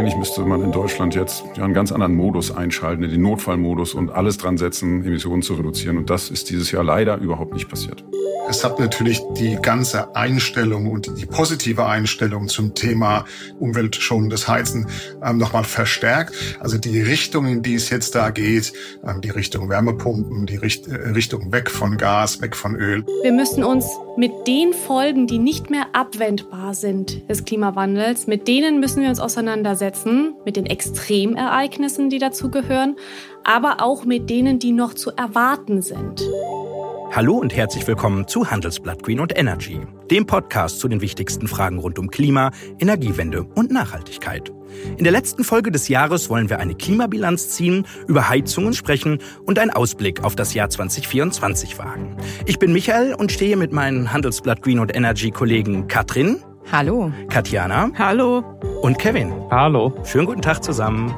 eigentlich müsste man in Deutschland jetzt ja einen ganz anderen Modus einschalten, den Notfallmodus und alles dran setzen, Emissionen zu reduzieren. Und das ist dieses Jahr leider überhaupt nicht passiert. Es hat natürlich die ganze Einstellung und die positive Einstellung zum Thema umweltschonendes Heizen ähm, nochmal verstärkt. Also die Richtung, in die es jetzt da geht, ähm, die Richtung Wärmepumpen, die Richt äh, Richtung weg von Gas, weg von Öl. Wir müssen uns mit den Folgen, die nicht mehr abwendbar sind des Klimawandels, mit denen müssen wir uns auseinandersetzen, mit den Extremereignissen, die dazu gehören, aber auch mit denen, die noch zu erwarten sind. Hallo und herzlich willkommen zu Handelsblatt Green und Energy, dem Podcast zu den wichtigsten Fragen rund um Klima, Energiewende und Nachhaltigkeit. In der letzten Folge des Jahres wollen wir eine Klimabilanz ziehen, über Heizungen sprechen und einen Ausblick auf das Jahr 2024 wagen. Ich bin Michael und stehe mit meinen Handelsblatt Green und Energy Kollegen Katrin. Hallo. Katjana. Hallo. Und Kevin. Hallo. Schönen guten Tag zusammen.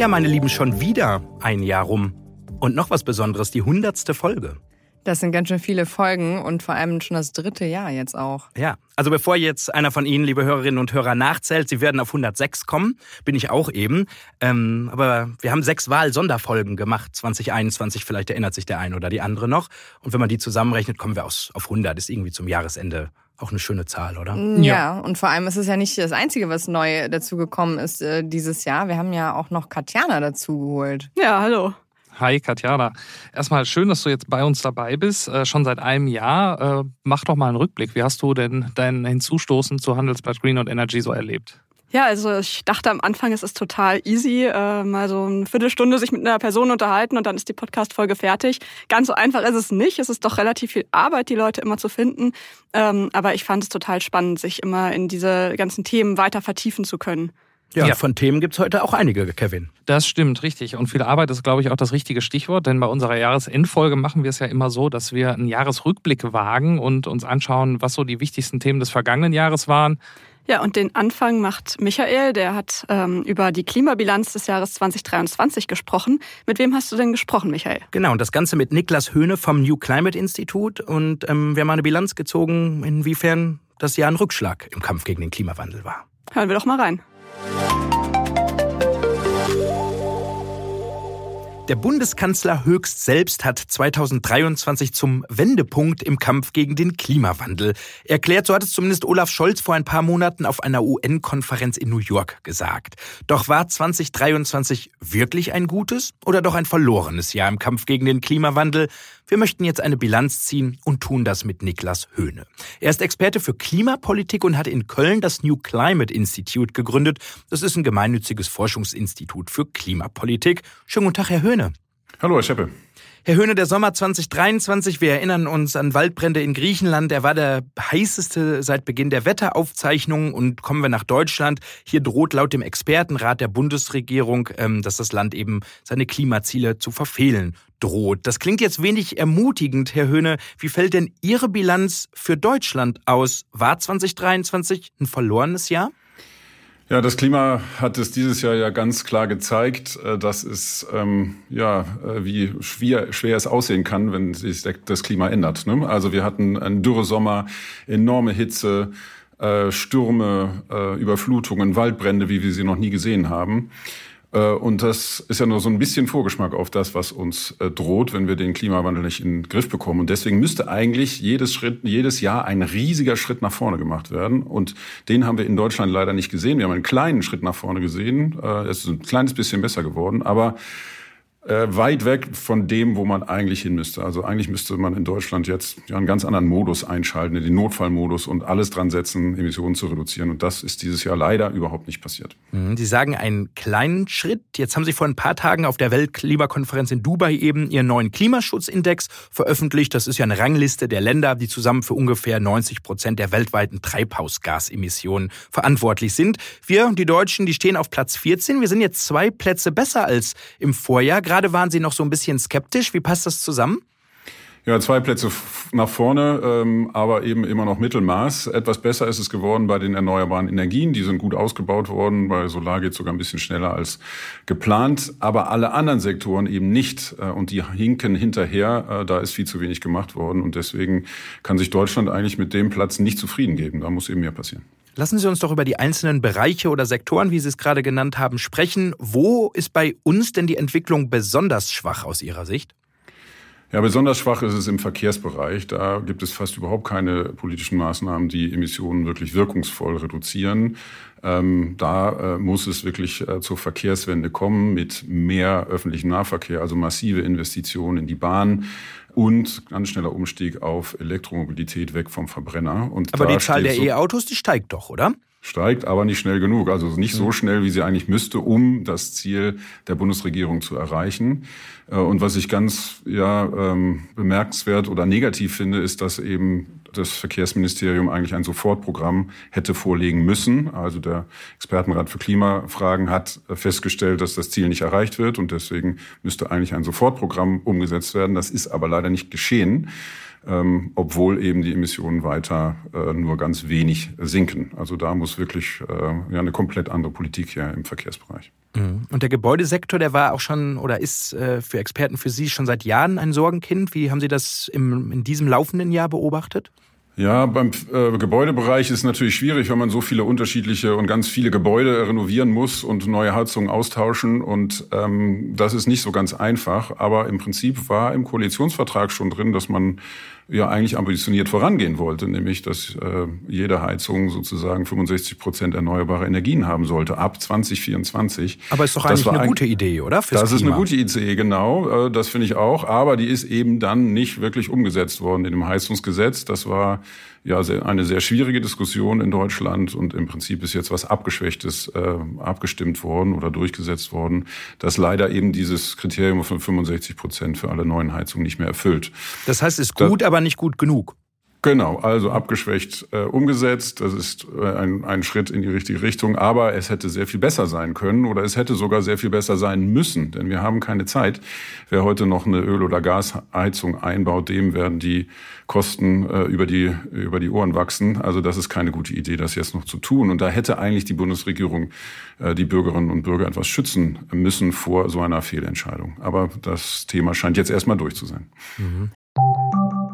Ja, meine Lieben, schon wieder ein Jahr rum. Und noch was Besonderes, die hundertste Folge. Das sind ganz schön viele Folgen und vor allem schon das dritte Jahr jetzt auch. Ja, also bevor jetzt einer von Ihnen, liebe Hörerinnen und Hörer, nachzählt, Sie werden auf 106 kommen, bin ich auch eben. Ähm, aber wir haben sechs Wahl-Sonderfolgen gemacht, 2021, vielleicht erinnert sich der eine oder die andere noch. Und wenn man die zusammenrechnet, kommen wir aus, auf 100, ist irgendwie zum Jahresende auch eine schöne Zahl, oder? Ja, ja, und vor allem ist es ja nicht das Einzige, was neu dazugekommen ist äh, dieses Jahr. Wir haben ja auch noch Katjana dazu geholt. Ja, hallo. Hi Katjana. Erstmal schön, dass du jetzt bei uns dabei bist, äh, schon seit einem Jahr. Äh, mach doch mal einen Rückblick. Wie hast du denn dein Hinzustoßen zu Handelsblatt Green und Energy so erlebt? Ja, also ich dachte am Anfang, es ist total easy, äh, mal so eine Viertelstunde sich mit einer Person unterhalten und dann ist die Podcast-Folge fertig. Ganz so einfach ist es nicht. Es ist doch relativ viel Arbeit, die Leute immer zu finden. Ähm, aber ich fand es total spannend, sich immer in diese ganzen Themen weiter vertiefen zu können. Ja, ja. von Themen gibt's heute auch einige, Kevin. Das stimmt, richtig. Und viel Arbeit ist, glaube ich, auch das richtige Stichwort, denn bei unserer Jahresendfolge machen wir es ja immer so, dass wir einen Jahresrückblick wagen und uns anschauen, was so die wichtigsten Themen des vergangenen Jahres waren. Ja, und den Anfang macht Michael, der hat ähm, über die Klimabilanz des Jahres 2023 gesprochen. Mit wem hast du denn gesprochen, Michael? Genau, und das Ganze mit Niklas Höhne vom New Climate Institute. Und ähm, wir haben eine Bilanz gezogen, inwiefern das Jahr ein Rückschlag im Kampf gegen den Klimawandel war. Hören wir doch mal rein. Der Bundeskanzler Höchst selbst hat 2023 zum Wendepunkt im Kampf gegen den Klimawandel erklärt. So hat es zumindest Olaf Scholz vor ein paar Monaten auf einer UN-Konferenz in New York gesagt. Doch war 2023 wirklich ein gutes oder doch ein verlorenes Jahr im Kampf gegen den Klimawandel? Wir möchten jetzt eine Bilanz ziehen und tun das mit Niklas Höhne. Er ist Experte für Klimapolitik und hat in Köln das New Climate Institute gegründet. Das ist ein gemeinnütziges Forschungsinstitut für Klimapolitik. Schönen guten Tag, Herr Höhne. Hallo, Herr Scheppe. Herr Höhne, der Sommer 2023, wir erinnern uns an Waldbrände in Griechenland. Er war der heißeste seit Beginn der Wetteraufzeichnungen. Und kommen wir nach Deutschland. Hier droht laut dem Expertenrat der Bundesregierung, ähm, dass das Land eben seine Klimaziele zu verfehlen droht. Das klingt jetzt wenig ermutigend, Herr Höhne. Wie fällt denn Ihre Bilanz für Deutschland aus? War 2023 ein verlorenes Jahr? Ja, das Klima hat es dieses Jahr ja ganz klar gezeigt, äh, dass es ähm, ja äh, wie schwer, schwer es aussehen kann, wenn sich das Klima ändert. Ne? Also wir hatten einen dürre Sommer, enorme Hitze, äh, Stürme, äh, Überflutungen, Waldbrände, wie wir sie noch nie gesehen haben. Äh, und das ist ja nur so ein bisschen Vorgeschmack auf das, was uns äh, droht, wenn wir den Klimawandel nicht in den Griff bekommen. Und deswegen müsste eigentlich jedes Schritt, jedes Jahr ein riesiger Schritt nach vorne gemacht werden. Und den haben wir in Deutschland leider nicht gesehen. Wir haben einen kleinen Schritt nach vorne gesehen. Äh, es ist ein kleines bisschen besser geworden. Aber äh, weit weg von dem, wo man eigentlich hin müsste. Also eigentlich müsste man in Deutschland jetzt ja einen ganz anderen Modus einschalten, den Notfallmodus und alles dran setzen, Emissionen zu reduzieren. Und das ist dieses Jahr leider überhaupt nicht passiert. Mhm, Sie sagen einen kleinen Schritt. Jetzt haben Sie vor ein paar Tagen auf der Weltklimakonferenz in Dubai eben Ihren neuen Klimaschutzindex veröffentlicht. Das ist ja eine Rangliste der Länder, die zusammen für ungefähr 90 Prozent der weltweiten Treibhausgasemissionen verantwortlich sind. Wir, die Deutschen, die stehen auf Platz 14. Wir sind jetzt zwei Plätze besser als im Vorjahr. Gerade waren Sie noch so ein bisschen skeptisch. Wie passt das zusammen? Ja, zwei Plätze nach vorne, ähm, aber eben immer noch Mittelmaß. Etwas besser ist es geworden bei den erneuerbaren Energien. Die sind gut ausgebaut worden. Bei Solar geht sogar ein bisschen schneller als geplant. Aber alle anderen Sektoren eben nicht. Äh, und die hinken hinterher. Äh, da ist viel zu wenig gemacht worden. Und deswegen kann sich Deutschland eigentlich mit dem Platz nicht zufrieden geben. Da muss eben mehr passieren. Lassen Sie uns doch über die einzelnen Bereiche oder Sektoren, wie Sie es gerade genannt haben, sprechen. Wo ist bei uns denn die Entwicklung besonders schwach aus Ihrer Sicht? Ja, besonders schwach ist es im Verkehrsbereich. Da gibt es fast überhaupt keine politischen Maßnahmen, die Emissionen wirklich wirkungsvoll reduzieren. Ähm, da äh, muss es wirklich äh, zur Verkehrswende kommen mit mehr öffentlichem Nahverkehr, also massive Investitionen in die Bahn und ganz schneller Umstieg auf Elektromobilität weg vom Verbrenner. Und Aber die Zahl der E-Autos, die steigt doch, oder? steigt, aber nicht schnell genug. Also nicht so mhm. schnell, wie sie eigentlich müsste, um das Ziel der Bundesregierung zu erreichen. Äh, und was ich ganz ja, ähm, bemerkenswert oder negativ finde, ist, dass eben das Verkehrsministerium eigentlich ein Sofortprogramm hätte vorlegen müssen. Also der Expertenrat für Klimafragen hat festgestellt, dass das Ziel nicht erreicht wird und deswegen müsste eigentlich ein Sofortprogramm umgesetzt werden. Das ist aber leider nicht geschehen ähm, obwohl eben die Emissionen weiter äh, nur ganz wenig sinken. Also da muss wirklich äh, ja, eine komplett andere Politik hier im Verkehrsbereich. Mhm. Und der Gebäudesektor, der war auch schon oder ist äh, für Experten für Sie schon seit Jahren ein Sorgenkind. Wie haben Sie das im, in diesem laufenden Jahr beobachtet? Ja, beim äh, Gebäudebereich ist natürlich schwierig, wenn man so viele unterschiedliche und ganz viele Gebäude renovieren muss und neue Heizungen austauschen. Und ähm, das ist nicht so ganz einfach. Aber im Prinzip war im Koalitionsvertrag schon drin, dass man ja eigentlich ambitioniert vorangehen wollte, nämlich dass äh, jede Heizung sozusagen 65 Prozent erneuerbare Energien haben sollte ab 2024. Aber ist doch eigentlich eine ein, gute Idee, oder? Fürs das Klima. ist eine gute Idee, genau. Äh, das finde ich auch. Aber die ist eben dann nicht wirklich umgesetzt worden in dem Heizungsgesetz. Das war ja eine sehr schwierige Diskussion in Deutschland und im Prinzip ist jetzt was Abgeschwächtes äh, abgestimmt worden oder durchgesetzt worden, das leider eben dieses Kriterium von 65 Prozent für alle neuen Heizungen nicht mehr erfüllt. Das heißt, es ist gut, das, aber nicht gut genug. Genau, also abgeschwächt äh, umgesetzt. Das ist äh, ein, ein Schritt in die richtige Richtung. Aber es hätte sehr viel besser sein können oder es hätte sogar sehr viel besser sein müssen, denn wir haben keine Zeit. Wer heute noch eine Öl- oder Gasheizung einbaut, dem werden die Kosten äh, über, die, über die Ohren wachsen. Also das ist keine gute Idee, das jetzt noch zu tun. Und da hätte eigentlich die Bundesregierung äh, die Bürgerinnen und Bürger etwas schützen müssen vor so einer Fehlentscheidung. Aber das Thema scheint jetzt erstmal durch zu sein. Mhm.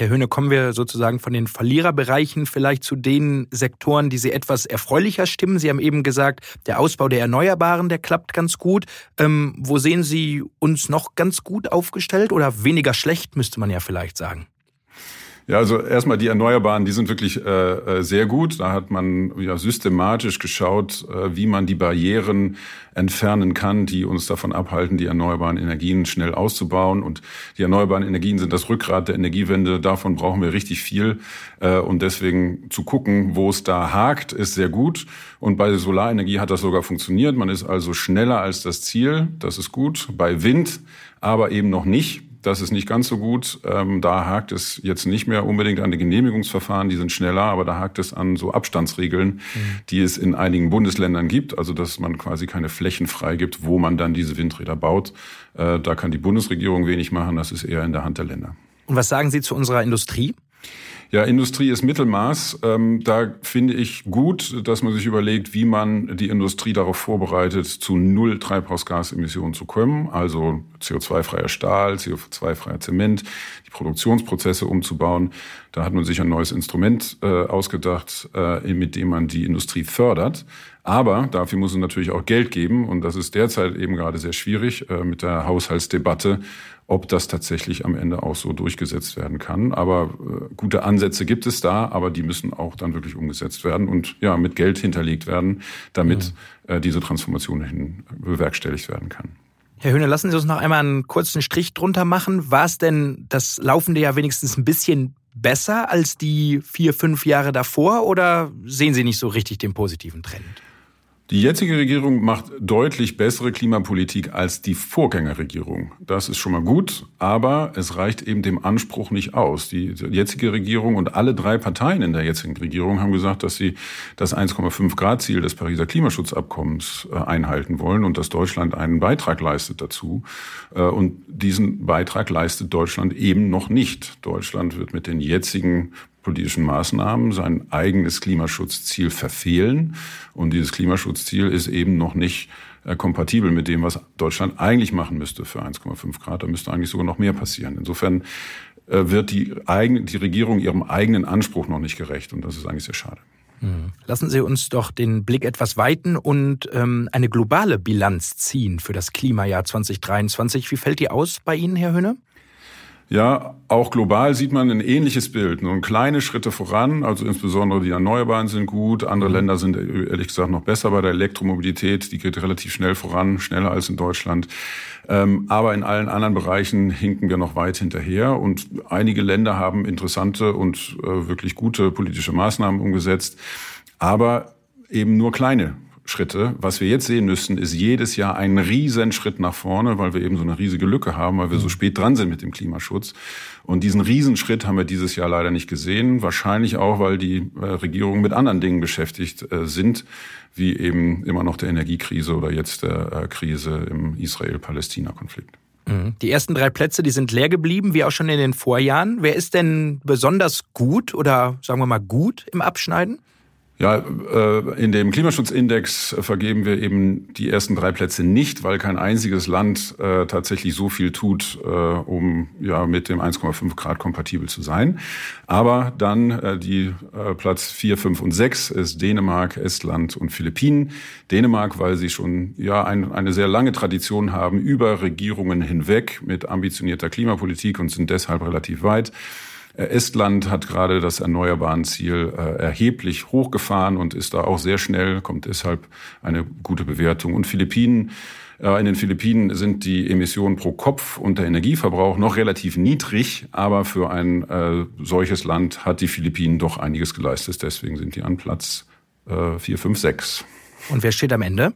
Herr Höhne, kommen wir sozusagen von den Verliererbereichen vielleicht zu den Sektoren, die Sie etwas erfreulicher stimmen. Sie haben eben gesagt, der Ausbau der Erneuerbaren, der klappt ganz gut. Ähm, wo sehen Sie uns noch ganz gut aufgestellt oder weniger schlecht, müsste man ja vielleicht sagen? Ja, also erstmal die Erneuerbaren, die sind wirklich äh, äh, sehr gut. Da hat man ja systematisch geschaut, äh, wie man die Barrieren entfernen kann, die uns davon abhalten, die erneuerbaren Energien schnell auszubauen. Und die erneuerbaren Energien sind das Rückgrat der Energiewende. Davon brauchen wir richtig viel. Äh, und deswegen zu gucken, wo es da hakt, ist sehr gut. Und bei Solarenergie hat das sogar funktioniert. Man ist also schneller als das Ziel. Das ist gut. Bei Wind aber eben noch nicht. Das ist nicht ganz so gut. Ähm, da hakt es jetzt nicht mehr unbedingt an die Genehmigungsverfahren, die sind schneller, aber da hakt es an so Abstandsregeln, mhm. die es in einigen Bundesländern gibt. Also dass man quasi keine Flächen freigibt, wo man dann diese Windräder baut. Äh, da kann die Bundesregierung wenig machen, das ist eher in der Hand der Länder. Und was sagen Sie zu unserer Industrie? Ja, Industrie ist Mittelmaß. Ähm, da finde ich gut, dass man sich überlegt, wie man die Industrie darauf vorbereitet, zu null Treibhausgasemissionen zu kommen. Also CO2-freier Stahl, CO2-freier Zement, die Produktionsprozesse umzubauen. Da hat man sich ein neues Instrument äh, ausgedacht, äh, mit dem man die Industrie fördert. Aber dafür muss es natürlich auch Geld geben. Und das ist derzeit eben gerade sehr schwierig äh, mit der Haushaltsdebatte, ob das tatsächlich am Ende auch so durchgesetzt werden kann. Aber äh, gute Ansätze gibt es da, aber die müssen auch dann wirklich umgesetzt werden und ja, mit Geld hinterlegt werden, damit mhm. äh, diese Transformation hin bewerkstelligt werden kann. Herr Höhne, lassen Sie uns noch einmal einen kurzen Strich drunter machen. War es denn das laufende Jahr wenigstens ein bisschen besser als die vier, fünf Jahre davor oder sehen Sie nicht so richtig den positiven Trend? Die jetzige Regierung macht deutlich bessere Klimapolitik als die Vorgängerregierung. Das ist schon mal gut, aber es reicht eben dem Anspruch nicht aus. Die jetzige Regierung und alle drei Parteien in der jetzigen Regierung haben gesagt, dass sie das 1,5 Grad Ziel des Pariser Klimaschutzabkommens äh, einhalten wollen und dass Deutschland einen Beitrag leistet dazu. Äh, und diesen Beitrag leistet Deutschland eben noch nicht. Deutschland wird mit den jetzigen politischen Maßnahmen sein eigenes Klimaschutzziel verfehlen. Und dieses Klimaschutzziel ist eben noch nicht äh, kompatibel mit dem, was Deutschland eigentlich machen müsste für 1,5 Grad. Da müsste eigentlich sogar noch mehr passieren. Insofern äh, wird die, eigene, die Regierung ihrem eigenen Anspruch noch nicht gerecht. Und das ist eigentlich sehr schade. Hm. Lassen Sie uns doch den Blick etwas weiten und ähm, eine globale Bilanz ziehen für das Klimajahr 2023. Wie fällt die aus bei Ihnen, Herr Höhne? Ja, auch global sieht man ein ähnliches Bild. Nur kleine Schritte voran, also insbesondere die Erneuerbaren sind gut. Andere mhm. Länder sind ehrlich gesagt noch besser bei der Elektromobilität. Die geht relativ schnell voran, schneller als in Deutschland. Ähm, aber in allen anderen Bereichen hinken wir noch weit hinterher. Und einige Länder haben interessante und äh, wirklich gute politische Maßnahmen umgesetzt. Aber eben nur kleine Schritte. Was wir jetzt sehen müssen, ist jedes Jahr ein Riesenschritt nach vorne, weil wir eben so eine riesige Lücke haben, weil wir so mhm. spät dran sind mit dem Klimaschutz. Und diesen Riesenschritt haben wir dieses Jahr leider nicht gesehen. Wahrscheinlich auch, weil die äh, Regierungen mit anderen Dingen beschäftigt äh, sind, wie eben immer noch der Energiekrise oder jetzt der äh, Krise im Israel-Palästina-Konflikt. Mhm. Die ersten drei Plätze, die sind leer geblieben, wie auch schon in den Vorjahren. Wer ist denn besonders gut oder sagen wir mal gut im Abschneiden? Ja, äh, in dem Klimaschutzindex vergeben wir eben die ersten drei Plätze nicht, weil kein einziges Land äh, tatsächlich so viel tut, äh, um ja mit dem 1,5 Grad kompatibel zu sein. Aber dann die Platz 4, 5 und 6 ist Dänemark, Estland und Philippinen. Dänemark, weil sie schon ja ein, eine sehr lange Tradition haben über Regierungen hinweg mit ambitionierter Klimapolitik und sind deshalb relativ weit. Äh, Estland hat gerade das erneuerbaren Ziel äh, erheblich hochgefahren und ist da auch sehr schnell, kommt deshalb eine gute Bewertung. Und Philippinen, äh, in den Philippinen sind die Emissionen pro Kopf und der Energieverbrauch noch relativ niedrig, aber für ein solches Land hat die Philippinen doch einiges geleistet. Deswegen sind die an Platz äh, 4, 5, 6. Und wer steht am Ende?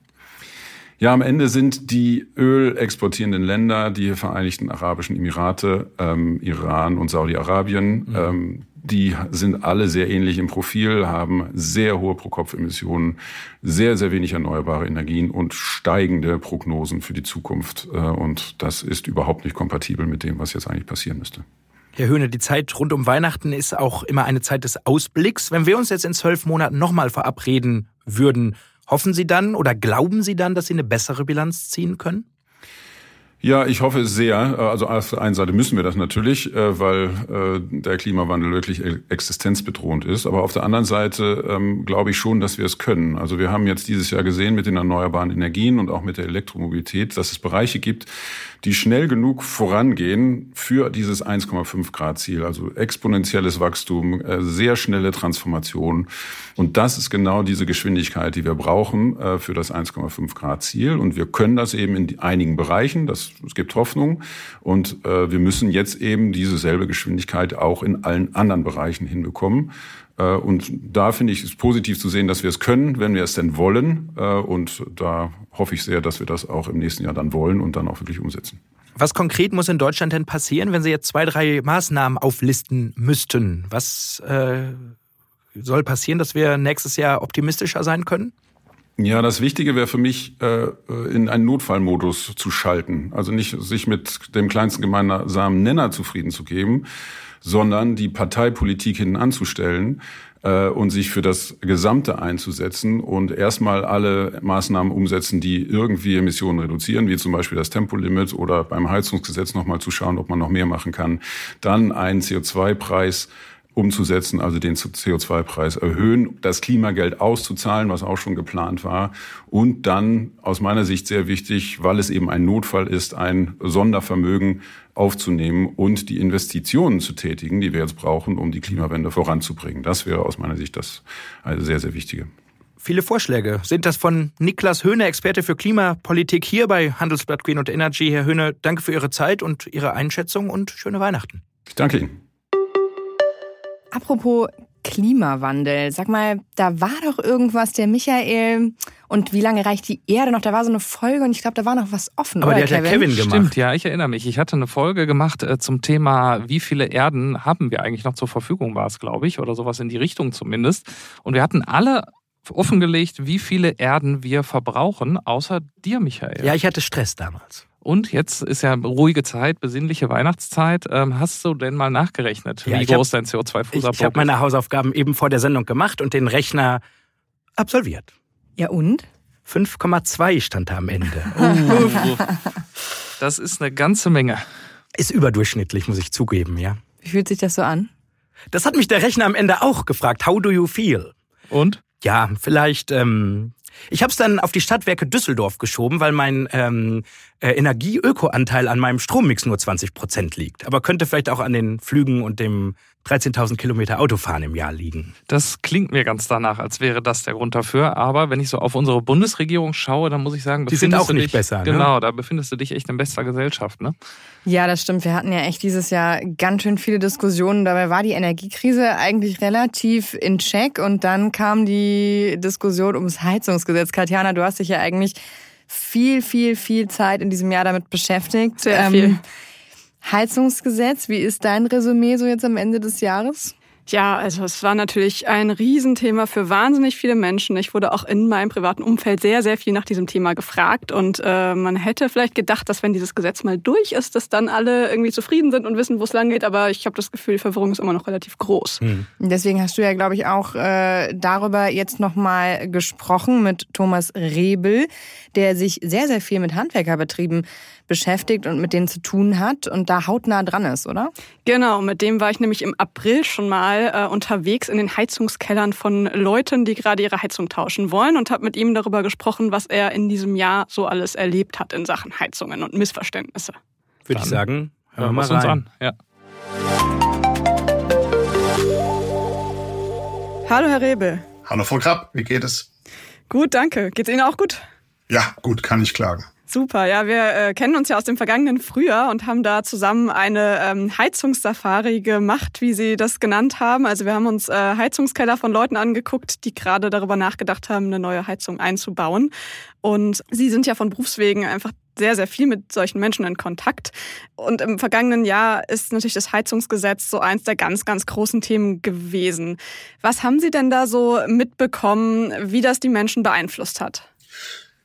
Ja, am Ende sind die ölexportierenden Länder die Vereinigten Arabischen Emirate, ähm, Iran und Saudi-Arabien. Mhm. Ähm, die sind alle sehr ähnlich im Profil, haben sehr hohe Pro-Kopf-Emissionen, sehr, sehr wenig erneuerbare Energien und steigende Prognosen für die Zukunft. Äh, und das ist überhaupt nicht kompatibel mit dem, was jetzt eigentlich passieren müsste. Herr Höhne, die Zeit rund um Weihnachten ist auch immer eine Zeit des Ausblicks. Wenn wir uns jetzt in zwölf Monaten nochmal verabreden würden, Hoffen Sie dann oder glauben Sie dann, dass Sie eine bessere Bilanz ziehen können? Ja, ich hoffe sehr. Also auf der einen Seite müssen wir das natürlich, äh, weil äh, der Klimawandel wirklich e-, existenzbedrohend ist. Aber auf der anderen Seite ähm, glaube ich schon, dass wir es können. Also wir haben jetzt dieses Jahr gesehen mit den erneuerbaren Energien und auch mit der Elektromobilität, dass es Bereiche gibt, die schnell genug vorangehen für dieses 1,5 Grad Ziel. Also exponentielles Wachstum, äh, sehr schnelle Transformation. Und das ist genau diese Geschwindigkeit, die wir brauchen für das 1,5 Grad Ziel. Und wir können das eben in einigen Bereichen. Das es gibt Hoffnung und äh, wir müssen jetzt eben diese selbe Geschwindigkeit auch in allen anderen Bereichen hinbekommen. Äh, und da finde ich es positiv zu sehen, dass wir es können, wenn wir es denn wollen. Äh, und da hoffe ich sehr, dass wir das auch im nächsten Jahr dann wollen und dann auch wirklich umsetzen. Was konkret muss in Deutschland denn passieren, wenn Sie jetzt zwei, drei Maßnahmen auflisten müssten? Was äh, soll passieren, dass wir nächstes Jahr optimistischer sein können? Ja, das Wichtige wäre für mich, äh, in einen Notfallmodus zu schalten. Also nicht sich mit dem kleinsten gemeinsamen Nenner zufrieden zu geben, sondern die Parteipolitik hinten anzustellen äh, und sich für das Gesamte einzusetzen und erstmal alle Maßnahmen umsetzen, die irgendwie Emissionen reduzieren, wie zum Beispiel das Tempolimit oder beim Heizungsgesetz nochmal zu schauen, ob man noch mehr machen kann. Dann einen CO2-Preis umzusetzen, also den CO2-Preis erhöhen, das Klimageld auszuzahlen, was auch schon geplant war, und dann aus meiner Sicht sehr wichtig, weil es eben ein Notfall ist, ein Sondervermögen aufzunehmen und die Investitionen zu tätigen, die wir jetzt brauchen, um die Klimawende voranzubringen. Das wäre aus meiner Sicht das eine sehr, sehr wichtige. Viele Vorschläge. Sind das von Niklas Höhne, Experte für Klimapolitik hier bei Handelsblatt Green und Energy. Herr Höhne, danke für Ihre Zeit und Ihre Einschätzung und schöne Weihnachten. Ich danke Ihnen. Apropos Klimawandel, sag mal, da war doch irgendwas, der Michael und wie lange reicht die Erde noch? Da war so eine Folge und ich glaube, da war noch was offen. Aber oder, die hat Kevin? ja Kevin gemacht. Stimmt, ja, ich erinnere mich. Ich hatte eine Folge gemacht äh, zum Thema, wie viele Erden haben wir eigentlich noch zur Verfügung, war es, glaube ich, oder sowas in die Richtung zumindest. Und wir hatten alle offengelegt, wie viele Erden wir verbrauchen, außer dir, Michael. Ja, ich hatte Stress damals. Und jetzt ist ja ruhige Zeit, besinnliche Weihnachtszeit. Ähm, hast du denn mal nachgerechnet, Ja, wie ich hab- groß dein Ich, CO2-Fußabdruck ich habe meine Hausaufgaben eben vor der Sendung gemacht und den Rechner absolviert. Ja und? 5,2 stand da am Ende. ist? Das ist eine ganze Menge. Ist überdurchschnittlich, muss ich zugeben, ja. Wie fühlt sich das so an? Das hat mich der Rechner am Ende auch gefragt. How do you feel? Und? Ja, vielleicht. Ähm, ich habe es dann auf die Stadtwerke Düsseldorf geschoben, weil mein ähm, äh, Energieöko-Anteil an meinem Strommix nur 20 Prozent liegt. Aber könnte vielleicht auch an den Flügen und dem 13.000 Kilometer Autofahren im Jahr liegen. Das klingt mir ganz danach, als wäre das der Grund dafür. Aber wenn ich so auf unsere Bundesregierung schaue, dann muss ich sagen, Die sind auch nicht dich, besser, ne? Genau, da befindest du dich echt in bester Gesellschaft, ne? Ja, das stimmt. Wir hatten ja echt dieses Jahr ganz schön viele Diskussionen. Dabei war die Energiekrise eigentlich relativ in Check und dann kam die Diskussion ums Heizungsgesetz. Katjana, du hast dich ja eigentlich viel, viel, viel Zeit in diesem Jahr damit beschäftigt. Sehr viel. Heizungsgesetz, wie ist dein Resümee so jetzt am Ende des Jahres? Ja, also es war natürlich ein Riesenthema für wahnsinnig viele Menschen. Ich wurde auch in meinem privaten Umfeld sehr, sehr viel nach diesem Thema gefragt. Und äh, man hätte vielleicht gedacht, dass wenn dieses Gesetz mal durch ist, dass dann alle irgendwie zufrieden sind und wissen, wo es lang geht. Aber ich habe das Gefühl, die Verwirrung ist immer noch relativ groß. Deswegen hast du ja, glaube ich, auch äh, darüber jetzt nochmal gesprochen mit Thomas Rebel, der sich sehr, sehr viel mit Handwerkerbetrieben beschäftigt und mit denen zu tun hat und da hautnah dran ist, oder? Genau, mit dem war ich nämlich im April schon mal äh, unterwegs in den Heizungskellern von Leuten, die gerade ihre Heizung tauschen wollen und habe mit ihm darüber gesprochen, was er in diesem Jahr so alles erlebt hat in Sachen Heizungen und Missverständnisse. Würde ich sagen, hören wir mal wir uns rein. an. Ja. Hallo Herr Rebel. Hallo Frau Krapp, wie geht es? Gut, danke. Geht's Ihnen auch gut? Ja, gut, kann ich klagen. Super, ja, wir äh, kennen uns ja aus dem vergangenen Frühjahr und haben da zusammen eine ähm, Heizungssafari gemacht, wie Sie das genannt haben. Also wir haben uns äh, Heizungskeller von Leuten angeguckt, die gerade darüber nachgedacht haben, eine neue Heizung einzubauen. Und Sie sind ja von Berufswegen einfach sehr, sehr viel mit solchen Menschen in Kontakt. Und im vergangenen Jahr ist natürlich das Heizungsgesetz so eins der ganz, ganz großen Themen gewesen. Was haben Sie denn da so mitbekommen, wie das die Menschen beeinflusst hat?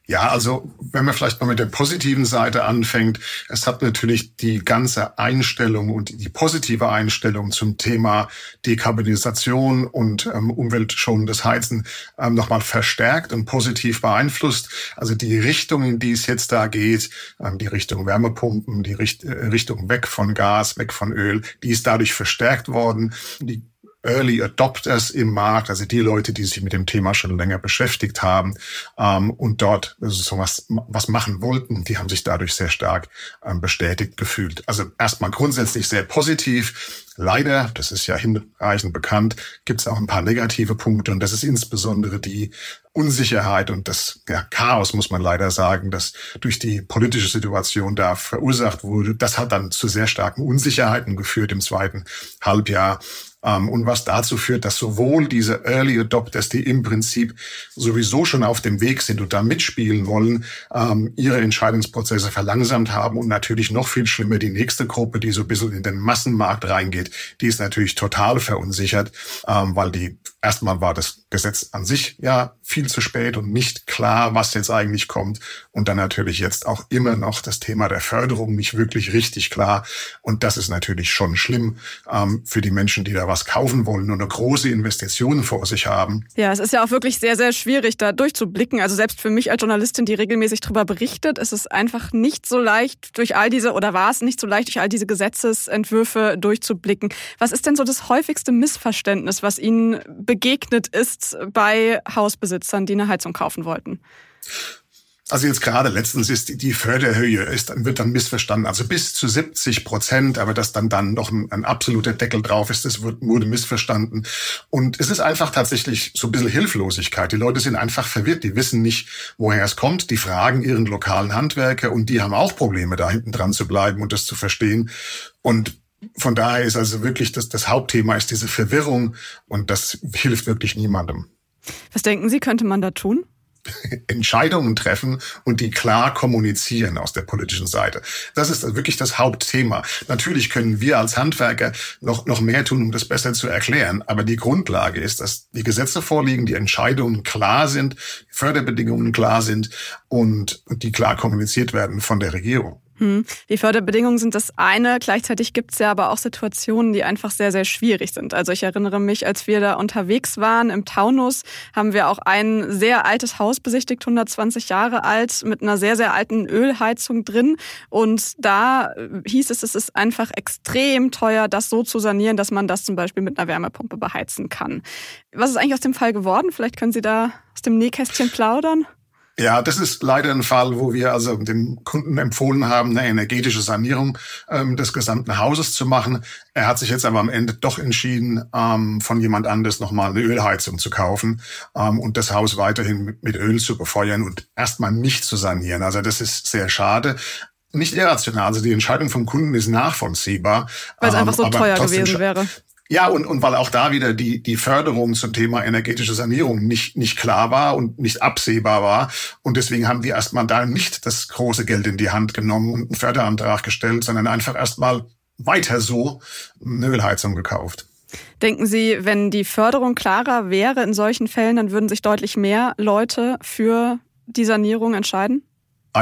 Ja, also wenn man vielleicht mal mit der positiven Seite anfängt, es hat natürlich die ganze Einstellung und die positive Einstellung zum Thema Dekarbonisation und ähm, umweltschonendes Heizen ähm, nochmal verstärkt und positiv beeinflusst. Also die Richtung, in die es jetzt da geht, ähm, die Richtung Wärmepumpen, die Richt äh, Richtung weg von Gas, weg von Öl, die ist dadurch verstärkt worden. Die Early Adopters im Markt, also die Leute, die sich mit dem Thema schon länger beschäftigt haben ähm, und dort so was, was machen wollten, die haben sich dadurch sehr stark ähm, bestätigt gefühlt. Also erstmal grundsätzlich sehr positiv. Leider, das ist ja hinreichend bekannt, gibt es auch ein paar negative Punkte und das ist insbesondere die Unsicherheit und das ja, Chaos, muss man leider sagen, das durch die politische Situation da verursacht wurde. Das hat dann zu sehr starken Unsicherheiten geführt im zweiten Halbjahr. Ähm, und was dazu führt, dass sowohl diese Early Adopters, die im Prinzip sowieso schon auf dem Weg sind und da mitspielen wollen, ähm, ihre Entscheidungsprozesse verlangsamt haben und natürlich noch viel schlimmer die nächste Gruppe, die so ein bisschen in den Massenmarkt reingeht, die ist natürlich total verunsichert, ähm, weil die erstmal war das Gesetz an sich ja viel zu spät und nicht klar, was jetzt eigentlich kommt. Und dann natürlich jetzt auch immer noch das Thema der Förderung nicht wirklich richtig klar. Und das ist natürlich schon schlimm ähm, für die Menschen, die da was kaufen wollen und eine große Investition vor sich haben. Ja, es ist ja auch wirklich sehr, sehr schwierig, da durchzublicken. Also selbst für mich als Journalistin, die regelmäßig darüber berichtet, ist es einfach nicht so leicht durch all diese, oder war es nicht so leicht, durch all diese Gesetzesentwürfe durchzublicken. Was ist denn so das häufigste Missverständnis, was Ihnen begegnet ist bei Hausbesitzern, die eine Heizung kaufen wollten? Also jetzt gerade letztens ist die, Förderhöhe ist, wird dann missverstanden. Also bis zu 70 Prozent, aber dass dann dann noch ein, ein absoluter Deckel drauf ist, das wird, wurde missverstanden. Und es ist einfach tatsächlich so ein bisschen Hilflosigkeit. Die Leute sind einfach verwirrt. Die wissen nicht, woher es kommt. Die fragen ihren lokalen Handwerker und die haben auch Probleme, da hinten dran zu bleiben und das zu verstehen. Und von daher ist also wirklich das, das Hauptthema ist diese Verwirrung und das hilft wirklich niemandem. Was denken Sie, könnte man da tun? Entscheidungen treffen und die klar kommunizieren aus der politischen Seite. Das ist wirklich das Hauptthema. Natürlich können wir als Handwerker noch, noch mehr tun, um das besser zu erklären. Aber die Grundlage ist, dass die Gesetze vorliegen, die Entscheidungen klar sind, die Förderbedingungen klar sind und die klar kommuniziert werden von der Regierung. Hm. Die Förderbedingungen sind das eine. Gleichzeitig gibt es ja aber auch Situationen, die einfach sehr, sehr schwierig sind. Also ich erinnere mich, als wir da unterwegs waren im Taunus, haben wir auch ein sehr altes Haus besichtigt, 120 Jahre alt, mit einer sehr, sehr alten Ölheizung drin. Und da hieß es, es ist einfach extrem teuer, das so zu sanieren, dass man das zum Beispiel mit einer Wärmepumpe beheizen kann. Was ist eigentlich aus dem Fall geworden? Vielleicht können Sie da aus dem Nähkästchen plaudern? Ja, das ist leider ein Fall, wo wir also dem Kunden empfohlen haben, eine energetische Sanierung ähm, des gesamten Hauses zu machen. Er hat sich jetzt aber am Ende doch entschieden, ähm, von jemand anders nochmal eine Ölheizung zu kaufen ähm, und das Haus weiterhin mit, mit Öl zu befeuern und erstmal nicht zu sanieren. Also das ist sehr schade nicht irrational. Also die Entscheidung vom Kunden ist nachvollziehbar. Weil es einfach so teuer gewesen wäre. Ja, und, und weil auch da wieder die, die Förderung zum Thema energetische Sanierung nicht, nicht klar war und nicht absehbar war. Und deswegen haben wir erstmal da nicht das große Geld in die Hand genommen und einen Förderantrag gestellt, sondern einfach erstmal weiter so eine Ölheizung gekauft. Denken Sie, wenn die Förderung klarer wäre in solchen Fällen, dann würden sich deutlich mehr Leute für die Sanierung entscheiden?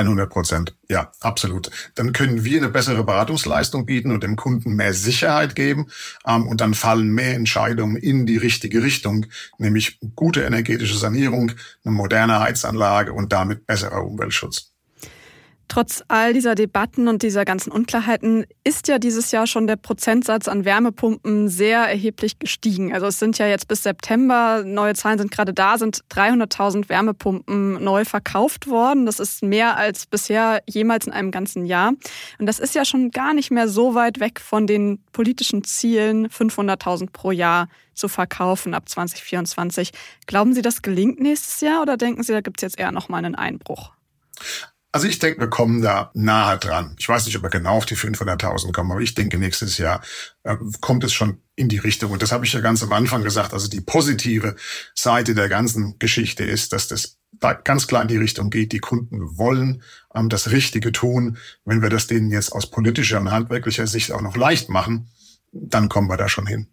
100 Prozent, ja, absolut. Dann können wir eine bessere Beratungsleistung bieten und dem Kunden mehr Sicherheit geben. Ähm, und dann fallen mehr Entscheidungen in die richtige Richtung, nämlich gute energetische Sanierung, eine moderne Heizanlage und damit besserer Umweltschutz. Trotz all dieser Debatten und dieser ganzen Unklarheiten ist ja dieses Jahr schon der Prozentsatz an Wärmepumpen sehr erheblich gestiegen. Also es sind ja jetzt bis September, neue Zahlen sind gerade da, sind 300.000 Wärmepumpen neu verkauft worden. Das ist mehr als bisher jemals in einem ganzen Jahr. Und das ist ja schon gar nicht mehr so weit weg von den politischen Zielen, 500.000 pro Jahr zu verkaufen ab 2024. Glauben Sie, das gelingt nächstes Jahr oder denken Sie, da gibt es jetzt eher nochmal einen Einbruch? Also ich denke, wir kommen da nahe dran. Ich weiß nicht, ob wir genau auf die 500.000 kommen, aber ich denke, nächstes Jahr äh, kommt es schon in die Richtung. Und das habe ich ja ganz am Anfang gesagt. Also die positive Seite der ganzen Geschichte ist, dass das ganz klar in die Richtung geht. Die Kunden wollen ähm, das Richtige tun. Wenn wir das denen jetzt aus politischer und handwerklicher Sicht auch noch leicht machen, dann kommen wir da schon hin.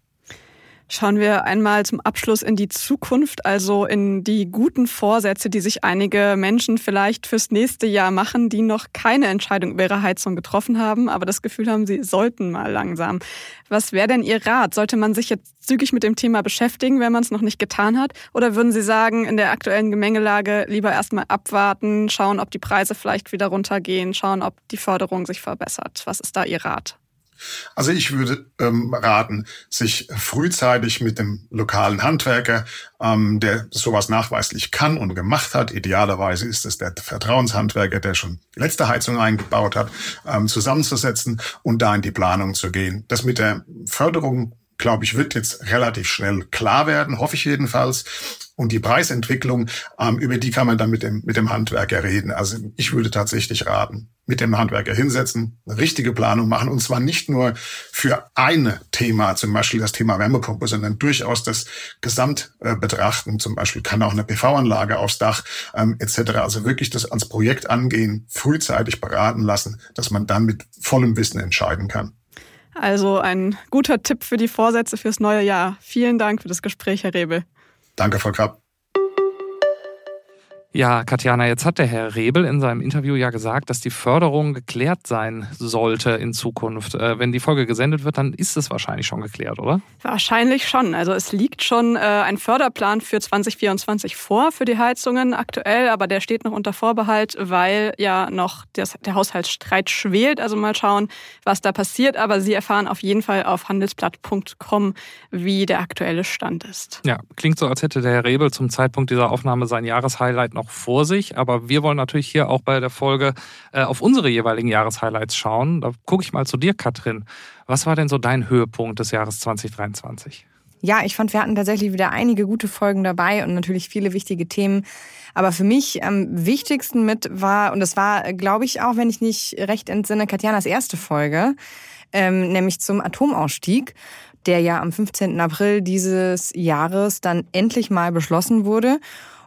Schauen wir einmal zum Abschluss in die Zukunft, also in die guten Vorsätze, die sich einige Menschen vielleicht fürs nächste Jahr machen, die noch keine Entscheidung über ihre Heizung getroffen haben, aber das Gefühl haben, sie sollten mal langsam. Was wäre denn Ihr Rat? Sollte man sich jetzt zügig mit dem Thema beschäftigen, wenn man es noch nicht getan hat? Oder würden Sie sagen, in der aktuellen Gemengelage lieber erstmal abwarten, schauen, ob die Preise vielleicht wieder runtergehen, schauen, ob die Förderung sich verbessert? Was ist da Ihr Rat? Also ich würde ähm, raten, sich frühzeitig mit dem lokalen Handwerker, ähm, der sowas nachweislich kann und gemacht hat, idealerweise ist es der Vertrauenshandwerker, der schon letzte Heizung eingebaut hat, ähm, zusammenzusetzen und da in die Planung zu gehen. Das mit der Förderung glaube ich, wird jetzt relativ schnell klar werden, hoffe ich jedenfalls. Und die Preisentwicklung, ähm, über die kann man dann mit dem, mit dem Handwerker reden. Also ich würde tatsächlich raten, mit dem Handwerker hinsetzen, eine richtige Planung machen. Und zwar nicht nur für ein Thema, zum Beispiel das Thema Wärmepumpe, sondern durchaus das Gesamt äh, betrachten. Zum Beispiel kann auch eine PV-Anlage aufs Dach ähm, etc. Also wirklich das ans Projekt angehen, frühzeitig beraten lassen, dass man dann mit vollem Wissen entscheiden kann. Also ein guter Tipp für die Vorsätze fürs neue Jahr. Vielen Dank für das Gespräch, Herr Rebel. Danke, Frau Krapp. Ja, Katjana, jetzt hat der Herr Rebel in seinem Interview ja gesagt, dass die Förderung geklärt sein sollte in Zukunft. Äh, wenn die Folge gesendet wird, dann ist es wahrscheinlich schon geklärt, oder? Wahrscheinlich schon. Also es liegt schon äh, ein Förderplan für 2024 vor für die Heizungen aktuell, aber der steht noch unter Vorbehalt, weil ja noch der Haushaltsstreit schwelt. Also mal schauen, was da passiert. Aber Sie erfahren auf jeden Fall auf handelsblatt.com, wie der aktuelle Stand ist. Ja, klingt so, als hätte der Herr Rebel zum Zeitpunkt dieser Aufnahme sein Jahreshighlight noch noch vor sich, aber wir wollen natürlich hier auch bei der Folge äh, auf unsere jeweiligen Jahreshighlights schauen. Da gucke ich mal zu dir, Katrin. Was war denn so dein Höhepunkt des Jahres 2023? Ja, ich fand, wir hatten tatsächlich wieder einige gute Folgen dabei und natürlich viele wichtige Themen. Aber für mich am wichtigsten mit war, und das war, glaube ich, auch, wenn ich nicht recht entsinne, Katjanas erste Folge, ähm, nämlich zum Atomausstieg, der ja am 15. April dieses Jahres dann endlich mal beschlossen wurde.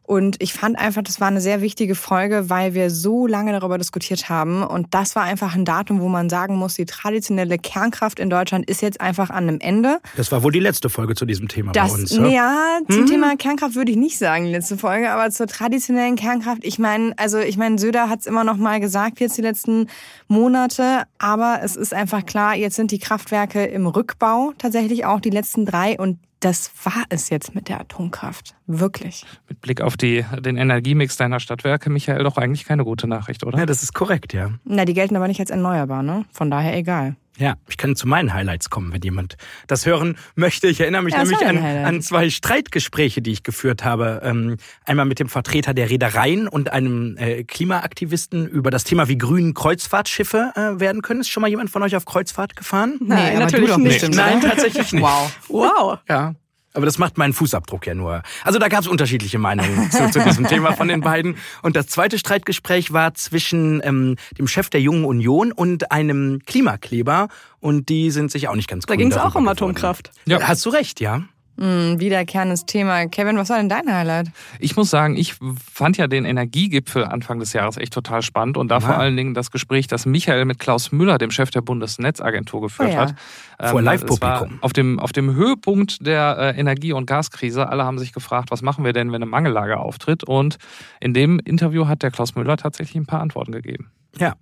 Und ich fand einfach, das war eine sehr wichtige Folge, weil wir so lange darüber diskutiert haben. Und das war einfach ein Datum, wo man sagen muss, die traditionelle Kernkraft in Deutschland ist jetzt einfach an einem Ende. Das war wohl die letzte Folge zu diesem Thema das, bei uns. Ja, ja zum hm? Thema Kernkraft würde ich nicht sagen, die letzte Folge, aber zur traditionellen Kernkraft, ich meine, also ich meine, Söder hat es immer noch mal gesagt, jetzt die letzten Monate, aber es ist einfach klar, jetzt sind die Kraftwerke im Rückbau tatsächlich auch die letzten drei und das war es jetzt mit der Atomkraft. Wirklich. Mit Blick auf die, den Energiemix deiner Stadtwerke, Michael, doch eigentlich keine gute Nachricht, oder? Ja, das ist korrekt, ja. Na, die gelten aber nicht als erneuerbar, ne? Von daher egal. Ja, ich kann zu meinen Highlights kommen, wenn jemand das hören möchte. Ich erinnere mich ja, nämlich an, an, zwei Streitgespräche, die ich geführt habe. Ähm, einmal mit dem Vertreter der Reedereien und einem äh, Klimaaktivisten über das Thema, wie grün Kreuzfahrtschiffe äh, werden können. Ist schon mal jemand von euch auf Kreuzfahrt gefahren? Nein, nee, natürlich nicht. nicht. Nein, tatsächlich nicht. Wow. Wow. Ja, aber das macht meinen Fußabdruck ja nur. Also da gab es unterschiedliche Meinungen zu, zu, diesem Thema von den beiden. Und das zweite Streitgespräch war zwischen ähm, dem Chef der Jungen Union und einem Klimakleber. Und die sind sich auch nicht ganz Da ging es auch um Atomkraft. Ja. Hast du recht, ja. Mhm, wiederkehrendes Thema. Kevin, was war denn dein Highlight? Ich muss sagen, ich fand ja den Energiegipfel Anfang des Jahres echt total spannend und da ja. vor allen Dingen das Gespräch, das Michael mit Klaus Müller, dem Chef der Bundesnetzagentur, geführt oh ja. hat. Vor ähm, Live-Publikum. Auf dem, auf dem Höhepunkt der äh, Energie- und Gaskrise. Alle haben sich gefragt, was machen wir denn, wenn eine Mangellage auftritt? Und in dem Interview hat der Klaus Müller tatsächlich ein paar Antworten gegeben. Ja,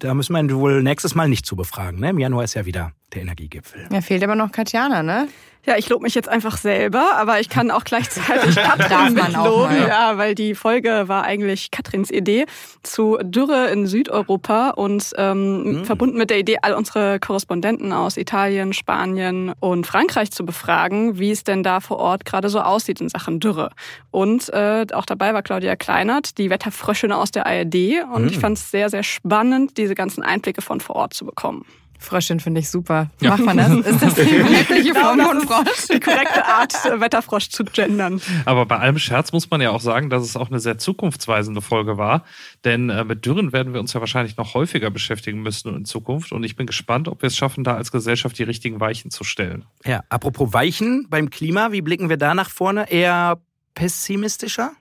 da müssen wir ihn wohl nächstes Mal nicht zu befragen. Ne? Im Januar ist ja wieder der Energiegipfel. Ja, fehlt aber noch Katjana, ne? Ja, ich lobe mich jetzt einfach selber, aber ich kann auch gleichzeitig Katrin mitloben, ja, weil die Folge war eigentlich Katrins Idee zu Dürre in Südeuropa und ähm, mhm. verbunden mit der Idee, all unsere Korrespondenten aus Italien, Spanien und Frankreich zu befragen, wie es denn da vor Ort gerade so aussieht in Sachen Dürre. Und äh, auch dabei war Claudia Kleinert, die Wetterfröschin aus der ARD. Und mhm. ich fand es sehr, sehr spannend, diese ganzen Einblicke von vor Ort zu bekommen. Fröschin finde ich super. Ja. Macht man das? Ist das die wirkliche Form von Frosch? Die korrekte Art, äh, Wetterfrosch zu gendern. Aber bei allem Scherz muss man ja auch sagen, dass es auch eine sehr zukunftsweisende Folge war. Denn äh, mit Dürren werden wir uns ja wahrscheinlich noch häufiger beschäftigen müssen in Zukunft. Und ich bin gespannt, ob wir es schaffen, da als Gesellschaft die richtigen Weichen zu stellen. Ja, apropos Weichen beim Klima, wie blicken wir da nach vorne? Eher pessimistischer?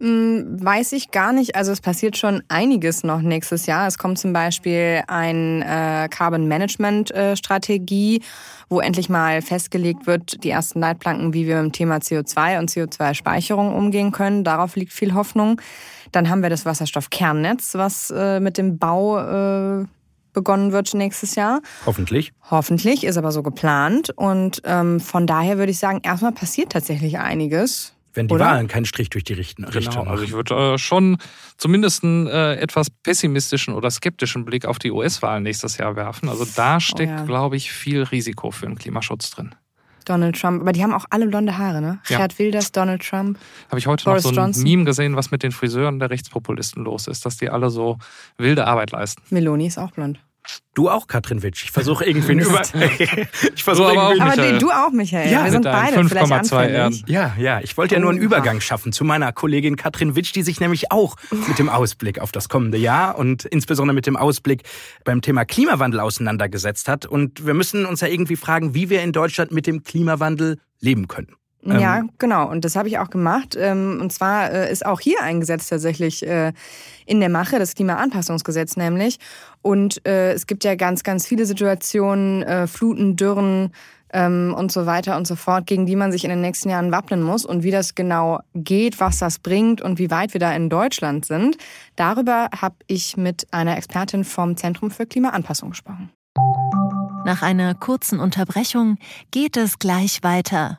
Hm, weiß ich gar nicht. Also es passiert schon einiges noch nächstes Jahr. Es kommt zum Beispiel ein äh, Carbon Management äh, Strategie, wo endlich mal festgelegt wird, die ersten Leitplanken, wie wir mit dem Thema CO2 und CO2-Speicherung umgehen können. Darauf liegt viel Hoffnung. Dann haben wir das Wasserstoffkernnetz, was äh, mit dem Bau äh, begonnen wird nächstes Jahr. Hoffentlich. Hoffentlich, ist aber so geplant. Und ähm, von daher würde ich sagen, erstmal passiert tatsächlich einiges. Wenn die Oder? Wahlen keinen Strich durch die Richtung genau, machen. Also ich würde äh, schon zumindest einen äh, etwas pessimistischen oder skeptischen Blick auf die US-Wahlen nächstes Jahr werfen. Also da oh steckt, oh ja. glaube ich, viel Risiko für den Klimaschutz drin. Donald Trump, aber die haben auch alle blonde Haare, ne? Ja. Gerd Wilders, Donald Trump. Habe ich heute Boris noch so ein Johnson. Meme gesehen, was mit den Friseuren der Rechtspopulisten los ist, dass die alle so wilde Arbeit leisten. Meloni ist auch blond. Du auch, Katrin Witsch. Ich versuche irgendwie über. ich versuche irgendwie. Aber die, du auch, Michael. Ja, wir sind beide vielleicht anfällig. Ja, ja. Ich wollte ja nur einen Übergang schaffen zu meiner Kollegin Katrin Witsch, die sich nämlich auch mit dem Ausblick auf das kommende Jahr und insbesondere mit dem Ausblick beim Thema Klimawandel auseinandergesetzt hat. Und wir müssen uns ja irgendwie fragen, wie wir in Deutschland mit dem Klimawandel leben können. Ja, ähm, genau. Und das habe ich auch gemacht. Ähm, und zwar äh, ist auch hier ein Gesetz tatsächlich äh, in der Mache, das Klimaanpassungsgesetz nämlich. Und äh, es gibt ja ganz, ganz viele Situationen, Fluten, Dürren ähm, und so weiter und so fort, gegen die man sich in den nächsten Jahren wappnen muss. Und wie das genau geht, was das bringt und wie weit wir da in Deutschland sind, darüber habe ich mit einer Expertin vom Zentrum für Klimaanpassung gesprochen. Nach einer kurzen Unterbrechung geht es gleich weiter.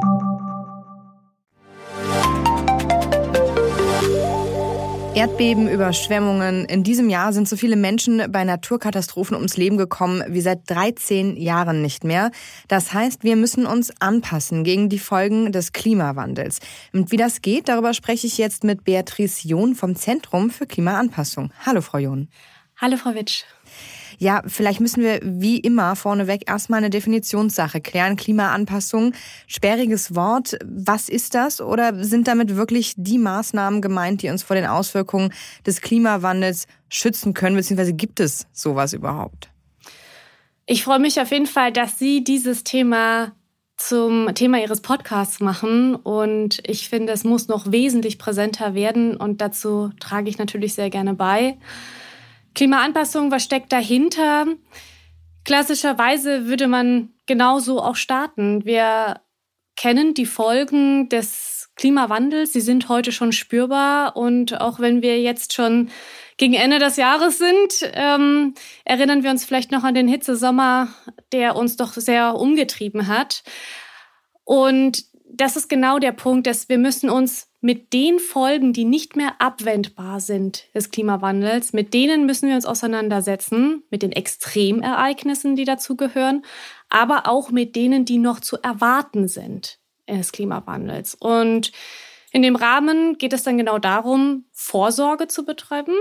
Erdbeben, Überschwemmungen. In diesem Jahr sind so viele Menschen bei Naturkatastrophen ums Leben gekommen wie seit 13 Jahren nicht mehr. Das heißt, wir müssen uns anpassen gegen die Folgen des Klimawandels. Und wie das geht, darüber spreche ich jetzt mit Beatrice John vom Zentrum für Klimaanpassung. Hallo, Frau John. Hallo, Frau Witsch. Ja, vielleicht müssen wir wie immer vorneweg erstmal eine Definitionssache klären. Klimaanpassung, sperriges Wort. Was ist das? Oder sind damit wirklich die Maßnahmen gemeint, die uns vor den Auswirkungen des Klimawandels schützen können? Beziehungsweise gibt es sowas überhaupt? Ich freue mich auf jeden Fall, dass Sie dieses Thema zum Thema Ihres Podcasts machen. Und ich finde, es muss noch wesentlich präsenter werden. Und dazu trage ich natürlich sehr gerne bei. Klimaanpassung, was steckt dahinter? Klassischerweise würde man genauso auch starten. Wir kennen die Folgen des Klimawandels, sie sind heute schon spürbar und auch wenn wir jetzt schon gegen Ende des Jahres sind, ähm, erinnern wir uns vielleicht noch an den Hitzesommer, der uns doch sehr umgetrieben hat. Und das ist genau der Punkt, dass wir müssen uns mit den Folgen, die nicht mehr abwendbar sind des Klimawandels, mit denen müssen wir uns auseinandersetzen, mit den Extremereignissen, die dazu gehören, aber auch mit denen, die noch zu erwarten sind des Klimawandels. Und in dem Rahmen geht es dann genau darum, Vorsorge zu betreiben,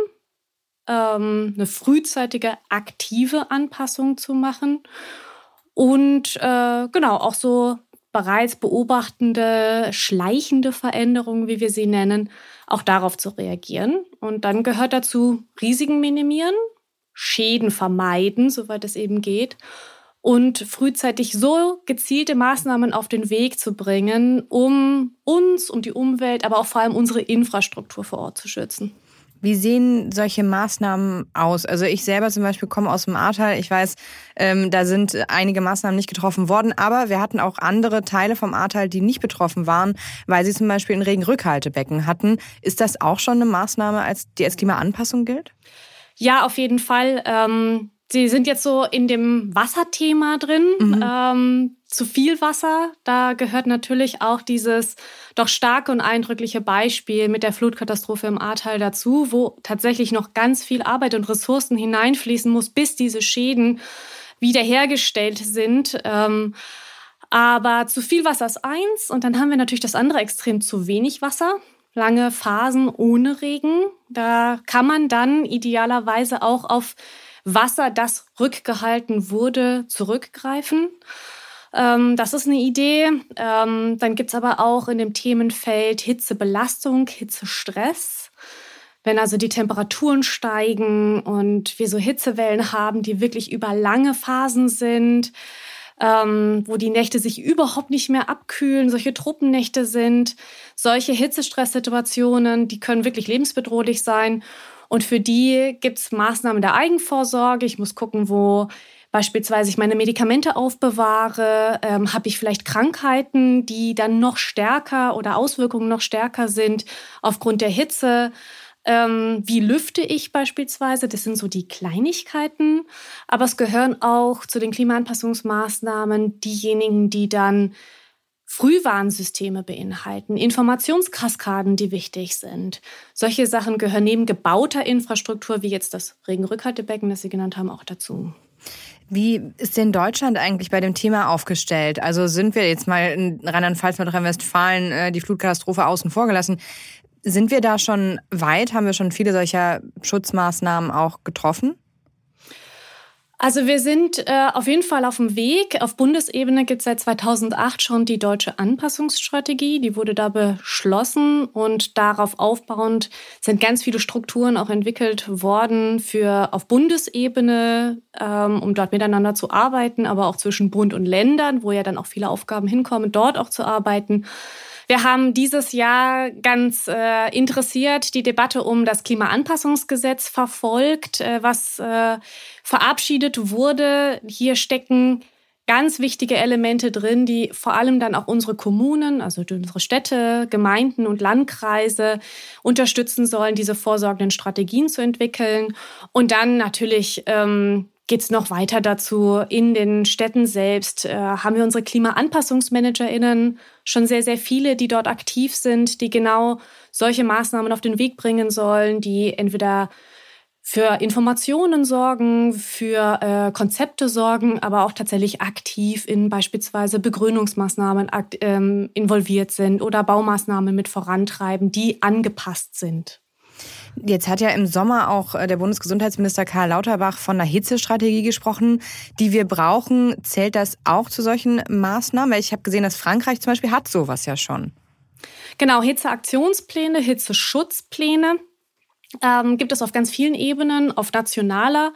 ähm, eine frühzeitige aktive Anpassung zu machen und äh, genau auch so bereits beobachtende, schleichende Veränderungen, wie wir sie nennen, auch darauf zu reagieren. Und dann gehört dazu Risiken minimieren, Schäden vermeiden, soweit es eben geht, und frühzeitig so gezielte Maßnahmen auf den Weg zu bringen, um uns und die Umwelt, aber auch vor allem unsere Infrastruktur vor Ort zu schützen. Wie sehen solche Maßnahmen aus? Also ich selber zum Beispiel komme aus dem Ahrtal. Ich weiß, ähm, da sind einige Maßnahmen nicht getroffen worden, aber wir hatten auch andere Teile vom Ahrtal, die nicht betroffen waren, weil sie zum Beispiel ein Regenrückhaltebecken hatten. Ist das auch schon eine Maßnahme, als, die als Klimaanpassung gilt? Ja, auf jeden Fall. Ähm Sie sind jetzt so in dem Wasserthema drin. Mhm. Ähm, zu viel Wasser, da gehört natürlich auch dieses doch starke und eindrückliche Beispiel mit der Flutkatastrophe im Ahrtal dazu, wo tatsächlich noch ganz viel Arbeit und Ressourcen hineinfließen muss, bis diese Schäden wiederhergestellt sind. Ähm, aber zu viel Wasser ist eins und dann haben wir natürlich das andere Extrem zu wenig Wasser. Lange Phasen ohne Regen. Da kann man dann idealerweise auch auf Wasser, das rückgehalten wurde, zurückgreifen. Ähm, das ist eine Idee. Ähm, dann gibt es aber auch in dem Themenfeld Hitzebelastung, Hitzestress. Wenn also die Temperaturen steigen und wir so Hitzewellen haben, die wirklich über lange Phasen sind, ähm, wo die Nächte sich überhaupt nicht mehr abkühlen, solche Truppennächte sind, solche Hitzestresssituationen, die können wirklich lebensbedrohlich sein. Und für die gibt es Maßnahmen der Eigenvorsorge. Ich muss gucken, wo beispielsweise ich meine Medikamente aufbewahre. Ähm, Habe ich vielleicht Krankheiten, die dann noch stärker oder Auswirkungen noch stärker sind aufgrund der Hitze? Ähm, wie lüfte ich beispielsweise? Das sind so die Kleinigkeiten. Aber es gehören auch zu den Klimaanpassungsmaßnahmen diejenigen, die dann Frühwarnsysteme beinhalten, Informationskaskaden, die wichtig sind. Solche Sachen gehören neben gebauter Infrastruktur, wie jetzt das Regenrückhaltebecken, das Sie genannt haben, auch dazu. Wie ist denn Deutschland eigentlich bei dem Thema aufgestellt? Also sind wir jetzt mal in Rheinland-Pfalz, Nordrhein-Westfalen äh, die Flutkatastrophe außen vor gelassen? Sind wir da schon weit? Haben wir schon viele solcher Schutzmaßnahmen auch getroffen? Also wir sind äh, auf jeden Fall auf dem Weg. Auf Bundesebene gibt es seit 2008 schon die deutsche Anpassungsstrategie. Die wurde da beschlossen und darauf aufbauend sind ganz viele Strukturen auch entwickelt worden für auf Bundesebene, ähm, um dort miteinander zu arbeiten, aber auch zwischen Bund und Ländern, wo ja dann auch viele Aufgaben hinkommen, dort auch zu arbeiten. Wir haben dieses Jahr ganz äh, interessiert die Debatte um das Klimaanpassungsgesetz verfolgt, äh, was äh, verabschiedet wurde. Hier stecken ganz wichtige Elemente drin, die vor allem dann auch unsere Kommunen, also unsere Städte, Gemeinden und Landkreise unterstützen sollen, diese vorsorgenden Strategien zu entwickeln. Und dann natürlich ähm, geht es noch weiter dazu. In den Städten selbst äh, haben wir unsere KlimaanpassungsmanagerInnen schon sehr, sehr viele, die dort aktiv sind, die genau solche Maßnahmen auf den Weg bringen sollen, die entweder für Informationen sorgen, für äh, Konzepte sorgen, aber auch tatsächlich aktiv in beispielsweise Begrünungsmaßnahmen ähm, involviert sind oder Baumaßnahmen mit vorantreiben, die angepasst sind. Jetzt hat ja im Sommer auch äh, der Bundesgesundheitsminister Karl Lauterbach von einer Hitzestrategie gesprochen, die wir brauchen. Zählt das auch zu solchen Maßnahmen? Ich habe gesehen, dass Frankreich zum Beispiel hat sowas ja schon. Genau, Hitzeaktionspläne, Hitzeschutzpläne ähm, gibt es auf ganz vielen Ebenen, auf nationaler,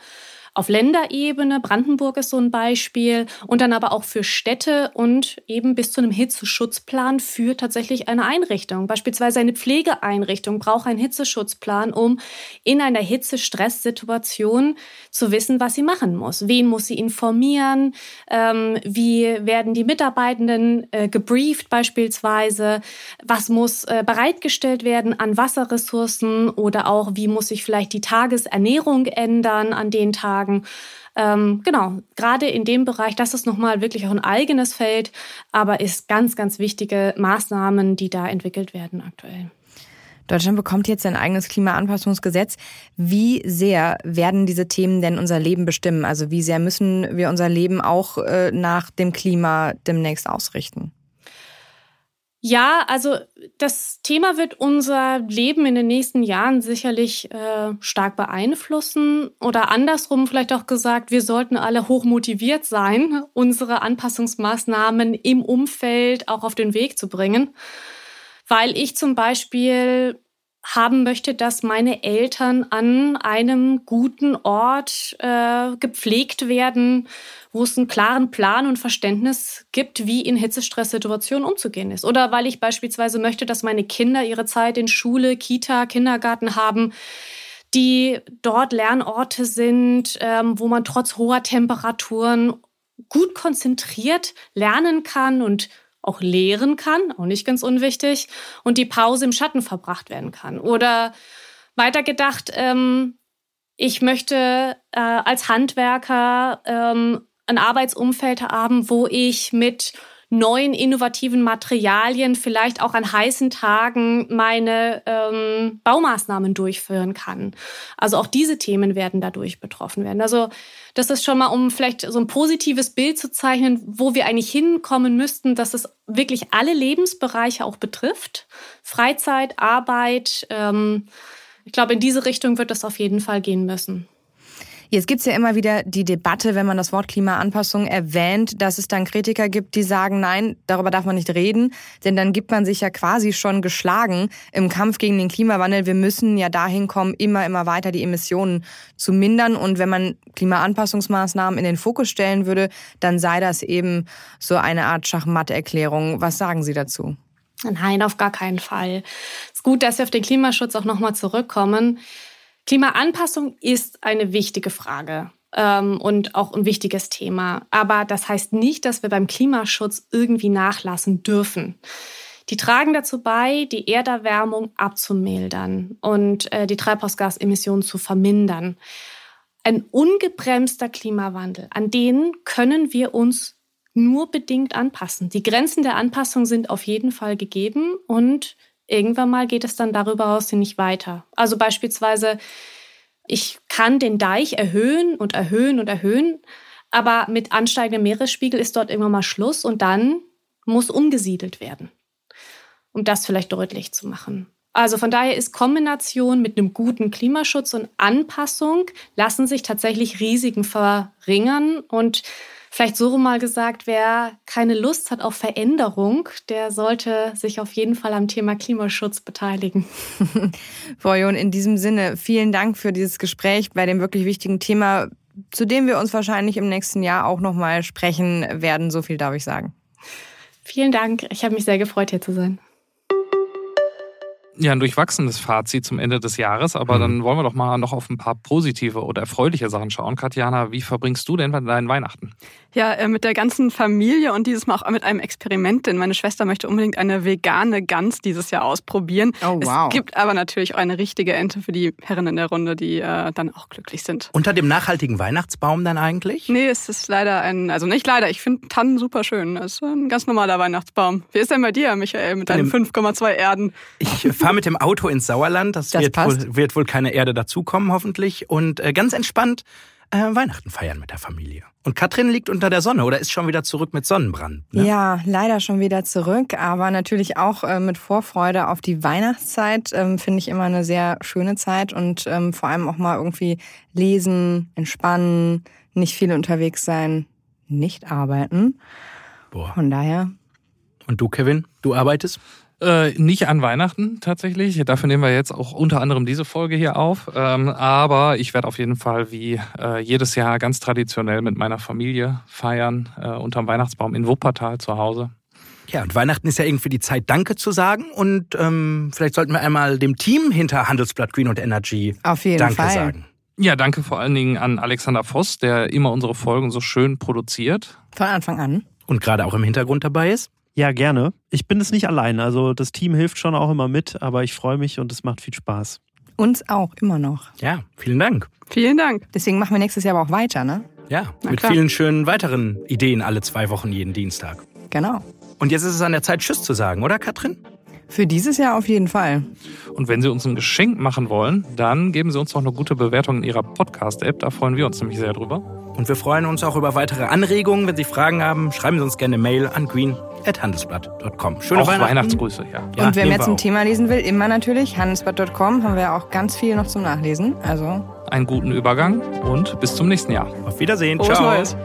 auf Länderebene, Brandenburg ist so ein Beispiel, und dann aber auch für Städte und eben bis zu einem Hitzeschutzplan für tatsächlich eine Einrichtung. Beispielsweise eine Pflegeeinrichtung braucht einen Hitzeschutzplan, um in einer Hitzestress-Situation zu wissen, was sie machen muss. Wen muss sie informieren? Ähm, wie werden die Mitarbeitenden äh, gebrieft beispielsweise? Was muss äh, bereitgestellt werden an Wasserressourcen oder auch wie muss sich vielleicht die Tagesernährung ändern an den Tagen? Sagen. Ähm, genau, gerade in dem Bereich, das ist nochmal wirklich auch ein eigenes Feld, aber ist ganz, ganz wichtige Maßnahmen, die da entwickelt werden aktuell. Deutschland bekommt jetzt ein eigenes Klimaanpassungsgesetz. Wie sehr werden diese Themen denn unser Leben bestimmen? Also wie sehr müssen wir unser Leben auch äh, nach dem Klima demnächst ausrichten? Ja, also das Thema wird unser Leben in den nächsten Jahren sicherlich äh, stark beeinflussen. Oder andersrum vielleicht auch gesagt, wir sollten alle hoch motiviert sein, unsere Anpassungsmaßnahmen im Umfeld auch auf den Weg zu bringen. Weil ich zum Beispiel haben möchte, dass meine Eltern an einem guten Ort äh, gepflegt werden, wo es einen klaren Plan und Verständnis gibt, wie in Hitzestresssituationen umzugehen ist. Oder weil ich beispielsweise möchte, dass meine Kinder ihre Zeit in Schule, Kita, Kindergarten haben, die dort Lernorte sind, ähm, wo man trotz hoher Temperaturen gut konzentriert lernen kann und auch lehren kann, auch nicht ganz unwichtig, und die Pause im Schatten verbracht werden kann. Oder weitergedacht, ähm, ich möchte äh, als Handwerker ähm, ein Arbeitsumfeld haben, wo ich mit neuen innovativen Materialien vielleicht auch an heißen Tagen meine ähm, Baumaßnahmen durchführen kann. Also auch diese Themen werden dadurch betroffen werden. Also das ist schon mal, um vielleicht so ein positives Bild zu zeichnen, wo wir eigentlich hinkommen müssten, dass es wirklich alle Lebensbereiche auch betrifft. Freizeit, Arbeit. Ähm, ich glaube, in diese Richtung wird das auf jeden Fall gehen müssen. Jetzt gibt es ja immer wieder die Debatte, wenn man das Wort Klimaanpassung erwähnt, dass es dann Kritiker gibt, die sagen, nein, darüber darf man nicht reden, denn dann gibt man sich ja quasi schon geschlagen im Kampf gegen den Klimawandel. Wir müssen ja dahin kommen, immer, immer weiter die Emissionen zu mindern. Und wenn man Klimaanpassungsmaßnahmen in den Fokus stellen würde, dann sei das eben so eine Art Schachmatterklärung. Was sagen Sie dazu? Nein, auf gar keinen Fall. Es ist gut, dass wir auf den Klimaschutz auch nochmal zurückkommen. Klimaanpassung ist eine wichtige Frage ähm, und auch ein wichtiges Thema. Aber das heißt nicht, dass wir beim Klimaschutz irgendwie nachlassen dürfen. Die tragen dazu bei, die Erderwärmung abzumildern und äh, die Treibhausgasemissionen zu vermindern. Ein ungebremster Klimawandel, an den können wir uns nur bedingt anpassen. Die Grenzen der Anpassung sind auf jeden Fall gegeben und irgendwann mal geht es dann darüber hinaus nicht weiter. Also beispielsweise, ich kann den Deich erhöhen und erhöhen und erhöhen, Aber mit ansteigendem Meeresspiegel ist dort irgendwann mal Schluss und dann muss umgesiedelt werden. Um das vielleicht deutlich zu machen. Also von daher ist Kombination mit einem guten Klimaschutz und Anpassung lassen sich tatsächlich Risiken verringern und Vielleicht so mal gesagt, wer keine Lust hat auf Veränderung, der sollte sich auf jeden Fall am Thema Klimaschutz beteiligen. Frau John, in diesem Sinne, vielen Dank für dieses Gespräch bei dem wirklich wichtigen Thema, zu dem wir uns wahrscheinlich im nächsten Jahr auch nochmal sprechen werden. So viel darf ich sagen. Vielen Dank. Ich habe mich sehr gefreut, hier zu sein ja, ein durchwachsenes Fazit zum Ende des Jahres, aber mhm. dann wollen wir doch mal noch auf ein paar positive oder erfreuliche Sachen schauen. Katjana, wie verbringst du denn deinen Weihnachten? Ja, äh, mit der ganzen Familie und dieses Mal auch mit einem Experiment, denn meine Schwester möchte unbedingt eine vegane Gans dieses Jahr ausprobieren. Oh, wow. Es gibt aber natürlich auch eine richtige Ente für die Herren in der Runde, die äh, dann auch glücklich sind. Unter dem nachhaltigen Weihnachtsbaum dann eigentlich? Nee, es ist leider ein, also nicht leider, ich finde Tannen super schön. Es ist ein ganz normaler Weihnachtsbaum. Wie ist denn bei dir, Michael, mit deinen 5,2 Erden? Ich fahre mit dem Auto ins Sauerland. Das, das wird, wohl, wird, wohl, keine Erde dazukommen, hoffentlich. Und äh, ganz entspannt äh, Weihnachten feiern mit der Familie. Und Katrin liegt unter der Sonne oder ist schon wieder zurück mit Sonnenbrand. Ne? Ja, leider schon wieder zurück, aber natürlich auch äh, mit Vorfreude auf die Weihnachtszeit. Ähm, Finde ich immer eine sehr schöne Zeit und ähm, vor allem auch mal irgendwie lesen, entspannen, nicht viel unterwegs sein, nicht arbeiten. Boah. Von daher. Und du, Kevin, du arbeitest? Äh, nicht an Weihnachten tatsächlich. Dafür nehmen wir jetzt auch unter anderem diese Folge hier auf. Ähm, aber ich werde auf jeden Fall wie äh, jedes Jahr ganz traditionell mit meiner Familie feiern, äh, unterm Weihnachtsbaum in Wuppertal zu Hause. Ja, und Weihnachten ist ja irgendwie die Zeit, Danke zu sagen. Und ähm, vielleicht sollten wir einmal dem Team hinter Handelsblatt Green und Energy auf jeden Danke Fall. sagen. Ja, danke vor allen Dingen an Alexander Voss, der immer unsere Folgen so schön produziert. Von Anfang an. Und gerade auch im Hintergrund dabei ist. Ja, gerne. Ich bin es nicht allein. Also das Team hilft schon auch immer mit, aber ich freue mich und es macht viel Spaß. Uns auch, immer noch. Ja, vielen Dank. Vielen Dank. Deswegen machen wir nächstes Jahr aber auch weiter, ne? Ja, Na mit klar. vielen schönen weiteren Ideen alle zwei Wochen jeden Dienstag. Genau. Und jetzt ist es an der Zeit, Tschüss zu sagen, oder Katrin? Für dieses Jahr auf jeden Fall. Und wenn Sie uns ein Geschenk machen wollen, dann geben Sie uns noch eine gute Bewertung in Ihrer Podcast-App. Da freuen wir uns nämlich sehr drüber. Und wir freuen uns auch über weitere Anregungen. Wenn Sie Fragen haben, schreiben Sie uns gerne eine Mail an green.handelsblatt.com. Schöne auch Weihnachten. Weihnachtsgrüße, ja. ja Und wer mehr zum Thema lesen will, immer natürlich handelsblatt.com. Haben wir auch ganz viel noch zum Nachlesen. Also einen guten Übergang und bis zum nächsten Jahr. Auf Wiedersehen. Frohes Ciao. Neues.